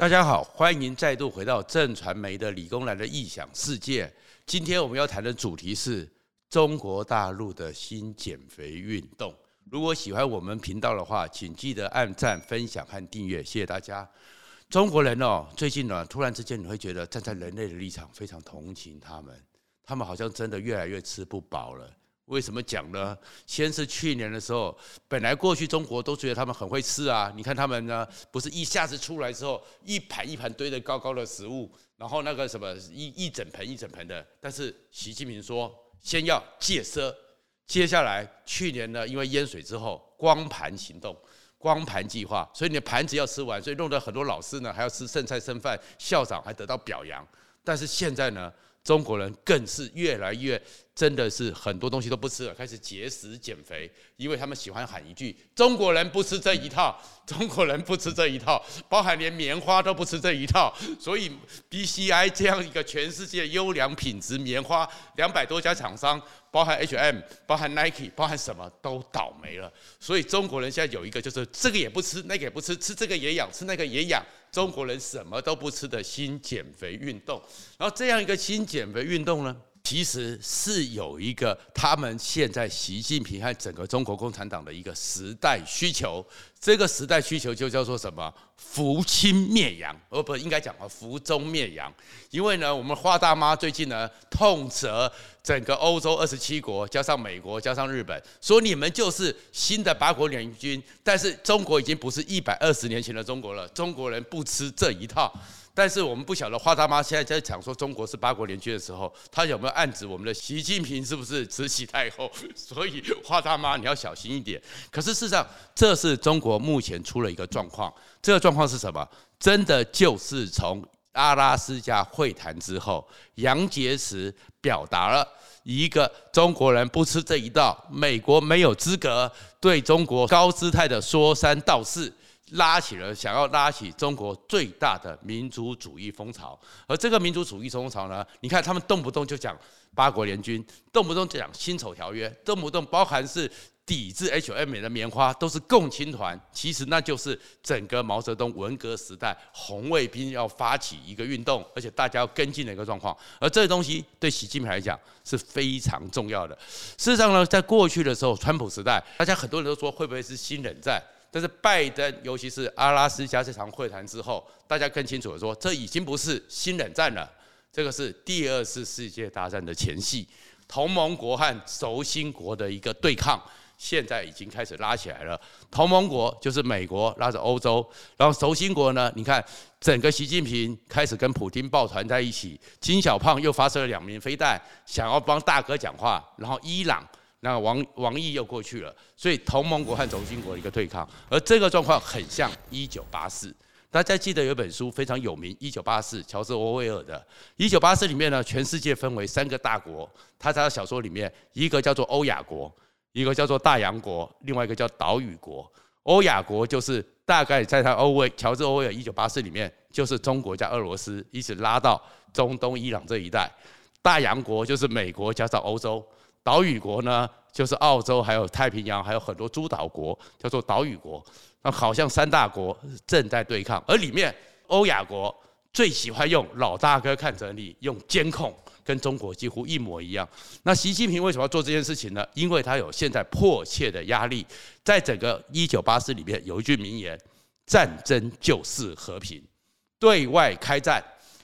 大家好，欢迎再度回到正传媒的理工男的异想世界。今天我们要谈的主题是中国大陆的新减肥运动。如果喜欢我们频道的话，请记得按赞、分享和订阅，谢谢大家。中国人哦，最近呢，突然之间你会觉得站在人类的立场非常同情他们，他们好像真的越来越吃不饱了。为什么讲呢？先是去年的时候，本来过去中国都觉得他们很会吃啊，你看他们呢，不是一下子出来之后，一盘一盘堆得高高的食物，然后那个什么一一整盆一整盆的。但是习近平说，先要戒奢，接下来去年呢，因为淹水之后，光盘行动。光盘计划，所以你的盘子要吃完，所以弄得很多老师呢还要吃剩菜剩饭，校长还得到表扬。但是现在呢，中国人更是越来越真的是很多东西都不吃了，开始节食减肥，因为他们喜欢喊一句：“中国人不吃这一套，中国人不吃这一套，包含连棉花都不吃这一套。”所以 BCI 这样一个全世界优良品质棉花，两百多家厂商。包含 H&M，包含 Nike，包含什么都倒霉了。所以中国人现在有一个，就是这个也不吃，那个也不吃，吃这个也痒，吃那个也痒。中国人什么都不吃的新减肥运动。然后这样一个新减肥运动呢，其实是有一个他们现在习近平和整个中国共产党的一个时代需求。这个时代需求就叫做什么？扶清灭洋，哦不应该讲啊，扶中灭洋。因为呢，我们华大妈最近呢，痛责整个欧洲二十七国，加上美国，加上日本，说你们就是新的八国联军。但是中国已经不是一百二十年前的中国了，中国人不吃这一套。但是我们不晓得花大妈现在在讲说中国是八国联军的时候，他有没有暗指我们的习近平是不是慈禧太后？所以花大妈你要小心一点。可是事实上，这是中国目前出了一个状况。这个状况是什么？真的就是从阿拉斯加会谈之后，杨洁篪表达了一个中国人不吃这一道，美国没有资格对中国高姿态的说三道四。拉起了想要拉起中国最大的民族主义风潮，而这个民族主义风潮呢，你看他们动不动就讲八国联军，动不动就讲辛丑条约，动不动包含是抵制 H&M 的棉花都是共青团，其实那就是整个毛泽东文革时代红卫兵要发起一个运动，而且大家要跟进的一个状况，而这个东西对习近平来讲是非常重要的。事实上呢，在过去的时候，川普时代，大家很多人都说会不会是新冷战？但是拜登，尤其是阿拉斯加这场会谈之后，大家更清楚的说，这已经不是新冷战了，这个是第二次世界大战的前夕，同盟国和轴心国的一个对抗，现在已经开始拉起来了。同盟国就是美国拉着欧洲，然后轴心国呢，你看整个习近平开始跟普京抱团在一起，金小胖又发射了两枚飞弹，想要帮大哥讲话，然后伊朗。那王王毅又过去了，所以同盟国和轴心国一个对抗，而这个状况很像一九八四。大家记得有本书非常有名，《一九八四》，乔治·欧威尔的《一九八四》里面呢，全世界分为三个大国。他在他小说里面，一个叫做欧亚国，一个叫做大洋国，另外一个叫岛屿国。欧亚国就是大概在他欧威乔治·欧威尔《一九八四》里面，就是中国加俄罗斯一直拉到中东伊朗这一带。大洋国就是美国加上欧洲。岛屿国呢，就是澳洲，还有太平洋，还有很多诸岛国，叫做岛屿国。那好像三大国正在对抗，而里面欧亚国最喜欢用老大哥看着你，用监控，跟中国几乎一模一样。那习近平为什么要做这件事情呢？因为他有现在迫切的压力。在整个一九八四里面有一句名言：“战争就是和平，对外开战，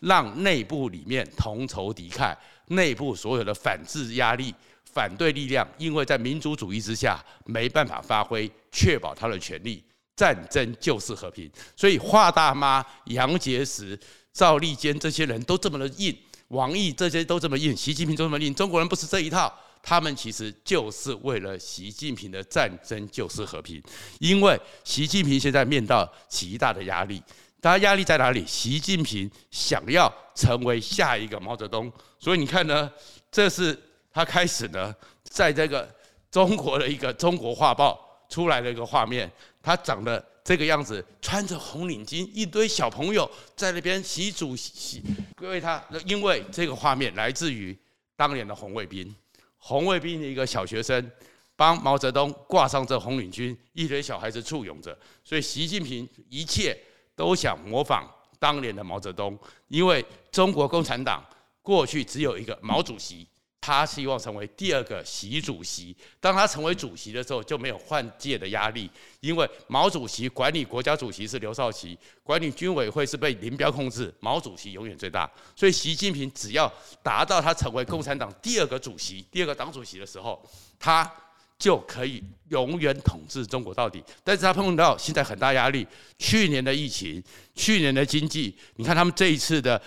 让内部里面同仇敌忾，内部所有的反制压力。”反对力量，因为在民族主义之下没办法发挥，确保他的权利。战争就是和平，所以华大妈、杨洁篪、赵立坚这些人都这么的硬，王毅这些都这么硬，习近平都这么硬。中国人不是这一套，他们其实就是为了习近平的战争就是和平。因为习近平现在面到极大的压力，他压力在哪里？习近平想要成为下一个毛泽东，所以你看呢，这是。他开始呢，在这个中国的一个《中国画报》出来的一个画面，他长得这个样子，穿着红领巾，一堆小朋友在那边习主席为他，因为这个画面来自于当年的红卫兵，红卫兵的一个小学生帮毛泽东挂上这红领巾，一堆小孩子簇拥着，所以习近平一切都想模仿当年的毛泽东，因为中国共产党过去只有一个毛主席。他希望成为第二个习主席。当他成为主席的时候，就没有换届的压力，因为毛主席管理国家主席是刘少奇，管理军委会是被林彪控制，毛主席永远最大。所以习近平只要达到他成为共产党第二个主席、第二个党主席的时候，他就可以永远统治中国到底。但是他碰到现在很大压力，去年的疫情，去年的经济，你看他们这一次的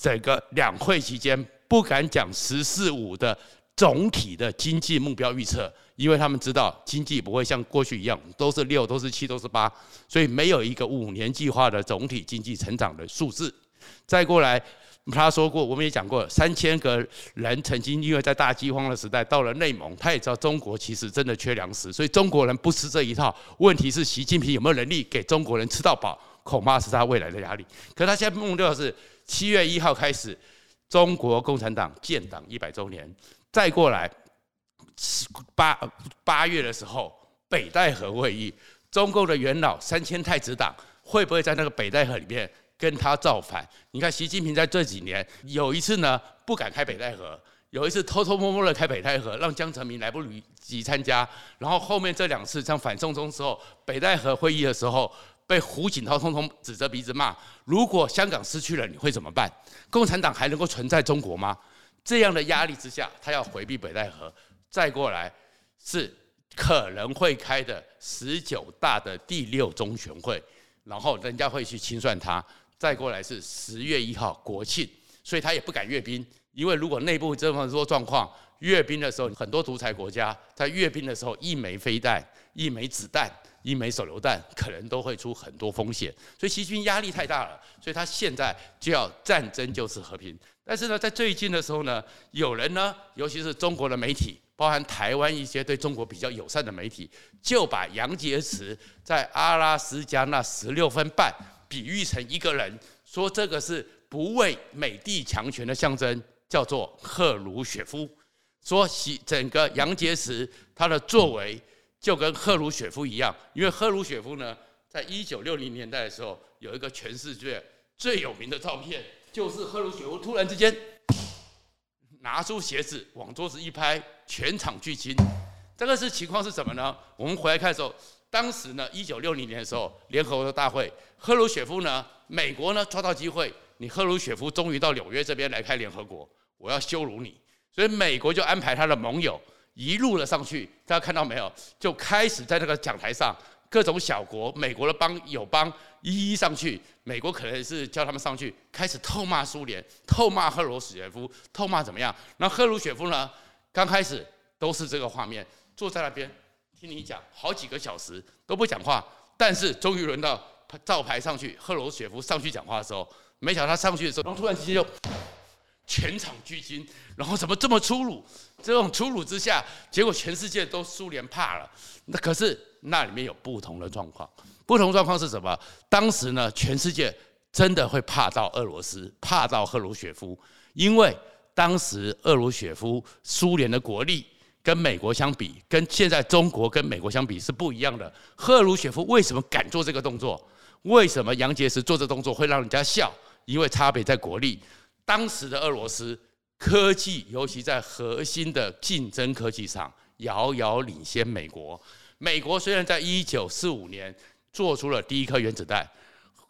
整个两会期间。不敢讲“十四五”的总体的经济目标预测，因为他们知道经济不会像过去一样都是六、都是七、都是八，所以没有一个五年计划的总体经济成长的数字。再过来，他说过，我们也讲过，三千个人曾经因为在大饥荒的时代到了内蒙，他也知道中国其实真的缺粮食，所以中国人不吃这一套。问题是习近平有没有能力给中国人吃到饱，恐怕是他未来的压力。可他现在目标是七月一号开始。中国共产党建党一百周年，再过来八八月的时候，北戴河会议，中共的元老三千太子党会不会在那个北戴河里面跟他造反？你看习近平在这几年有一次呢不敢开北戴河，有一次偷偷摸摸的开北戴河，让江泽民来不及参加，然后后面这两次像反送中时候北戴河会议的时候。被胡锦涛通通指着鼻子骂。如果香港失去了，你会怎么办？共产党还能够存在中国吗？这样的压力之下，他要回避北戴河。再过来是可能会开的十九大的第六中全会，然后人家会去清算他。再过来是十月一号国庆，所以他也不敢阅兵，因为如果内部这么多状况，阅兵的时候很多独裁国家在阅兵的时候一枚飞弹、一枚子弹。一枚手榴弹可能都会出很多风险，所以习军压力太大了，所以他现在就要战争就是和平。但是呢，在最近的时候呢，有人呢，尤其是中国的媒体，包含台湾一些对中国比较友善的媒体，就把杨洁篪在阿拉斯加那十六分半比喻成一个人，说这个是不畏美帝强权的象征，叫做赫鲁雪夫。说习整个杨洁篪他的作为。就跟赫鲁雪夫一样，因为赫鲁雪夫呢，在一九六零年代的时候，有一个全世界最有名的照片，就是赫鲁雪夫突然之间拿出鞋子往桌子一拍，全场巨惊。这个是情况是什么呢？我们回来看的时候，当时呢，一九六零年的时候，联合国大会，赫鲁雪夫呢，美国呢抓到机会，你赫鲁雪夫终于到纽约这边来开联合国，我要羞辱你，所以美国就安排他的盟友。一路的上去，大家看到没有？就开始在那个讲台上，各种小国，美国的邦友邦一一上去。美国可能是叫他们上去，开始痛骂苏联，痛骂赫鲁雪夫，痛骂怎么样？那赫鲁雪夫呢？刚开始都是这个画面，坐在那边听你讲好几个小时都不讲话。但是终于轮到照牌上去，赫鲁雪夫上去讲话的时候，没想到他上去的时候，然后突然之间就。全场巨惊，然后怎么这么粗鲁？这种粗鲁之下，结果全世界都苏联怕了。那可是那里面有不同的状况，不同状况是什么？当时呢，全世界真的会怕到俄罗斯，怕到赫鲁雪夫，因为当时赫鲁雪夫苏联的国力跟美国相比，跟现在中国跟美国相比是不一样的。赫鲁雪夫为什么敢做这个动作？为什么杨洁篪做这动作会让人家笑？因为差别在国力。当时的俄罗斯科技，尤其在核心的竞争科技上，遥遥领先美国。美国虽然在一九四五年做出了第一颗原子弹，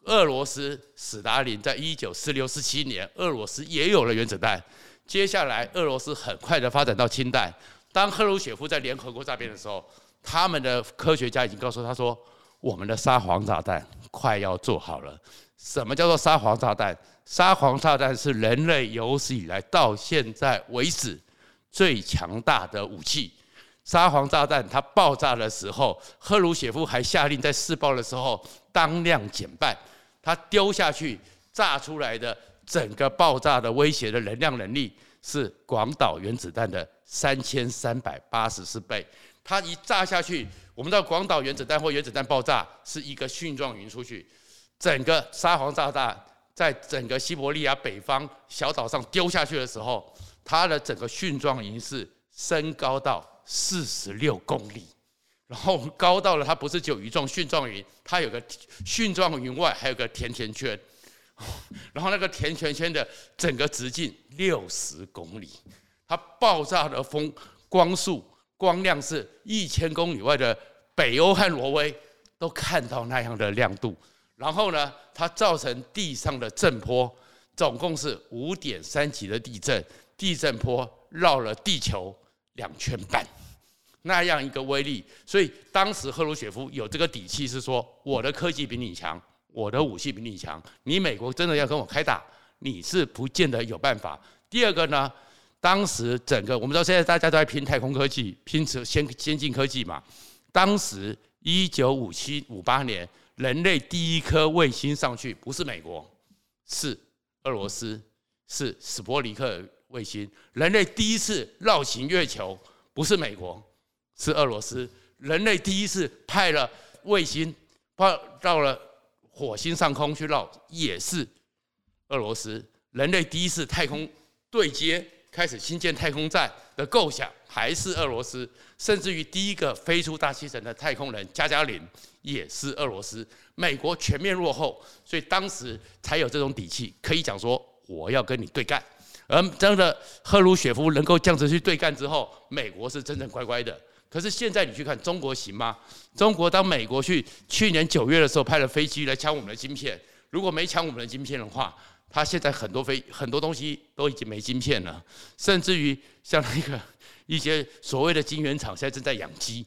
俄罗斯史达林在一九四六、四七年，俄罗斯也有了原子弹。接下来，俄罗斯很快的发展到氢弹。当赫鲁雪夫在联合国这边的时候，他们的科学家已经告诉他说：“我们的沙皇炸弹快要做好了。”什么叫做沙皇炸弹？沙皇炸弹是人类有史以来到现在为止最强大的武器。沙皇炸弹它爆炸的时候，赫鲁雪夫还下令在试爆的时候当量减半，它丢下去炸出来的整个爆炸的威胁的能量能力是广岛原子弹的三千三百八十四倍。它一炸下去，我们知道广岛原子弹或原子弹爆炸是一个蕈状云出去。整个沙皇炸弹在整个西伯利亚北方小岛上丢下去的时候，它的整个蕈状云是升高到四十六公里，然后高到了它不是只有一状蕈状云，它有个蕈状云外还有个甜甜圈，然后那个甜甜圈的整个直径六十公里，它爆炸的风光速光亮是一千公里外的北欧和挪威都看到那样的亮度。然后呢，它造成地上的震波总共是五点三级的地震，地震波绕了地球两圈半。那样一个威力，所以当时赫鲁雪夫有这个底气，是说我的科技比你强，我的武器比你强，你美国真的要跟我开打，你是不见得有办法。第二个呢，当时整个我们知道现在大家都在拼太空科技，拼先先进科技嘛。当时一九五七五八年，人类第一颗卫星上去不是美国，是俄罗斯，是史波尼克卫星。人类第一次绕行月球不是美国。是俄罗斯，人类第一次派了卫星到到了火星上空去绕，也是俄罗斯。人类第一次太空对接，开始新建太空站的构想，还是俄罗斯。甚至于第一个飞出大气层的太空人加加林，也是俄罗斯。美国全面落后，所以当时才有这种底气，可以讲说我要跟你对干。而真的赫鲁雪夫能够这样子去对干之后，美国是真正乖乖的。可是现在你去看中国行吗？中国当美国去去年九月的时候派了飞机来抢我们的晶片，如果没抢我们的晶片的话，他现在很多飞很多东西都已经没晶片了，甚至于像那个一些所谓的晶圆厂现在正在养鸡，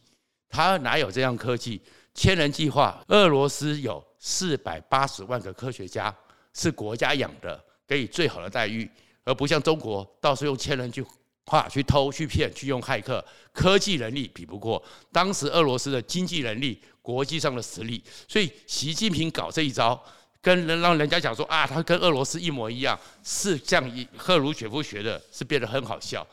他哪有这样科技？千人计划，俄罗斯有四百八十万个科学家是国家养的，给予最好的待遇，而不像中国到时候用千人去。话去偷去骗去用骇客，科技能力比不过当时俄罗斯的经济能力、国际上的实力，所以习近平搞这一招，跟人让人家讲说啊，他跟俄罗斯一模一样，是这样一赫鲁雪夫学的，是变得很好笑。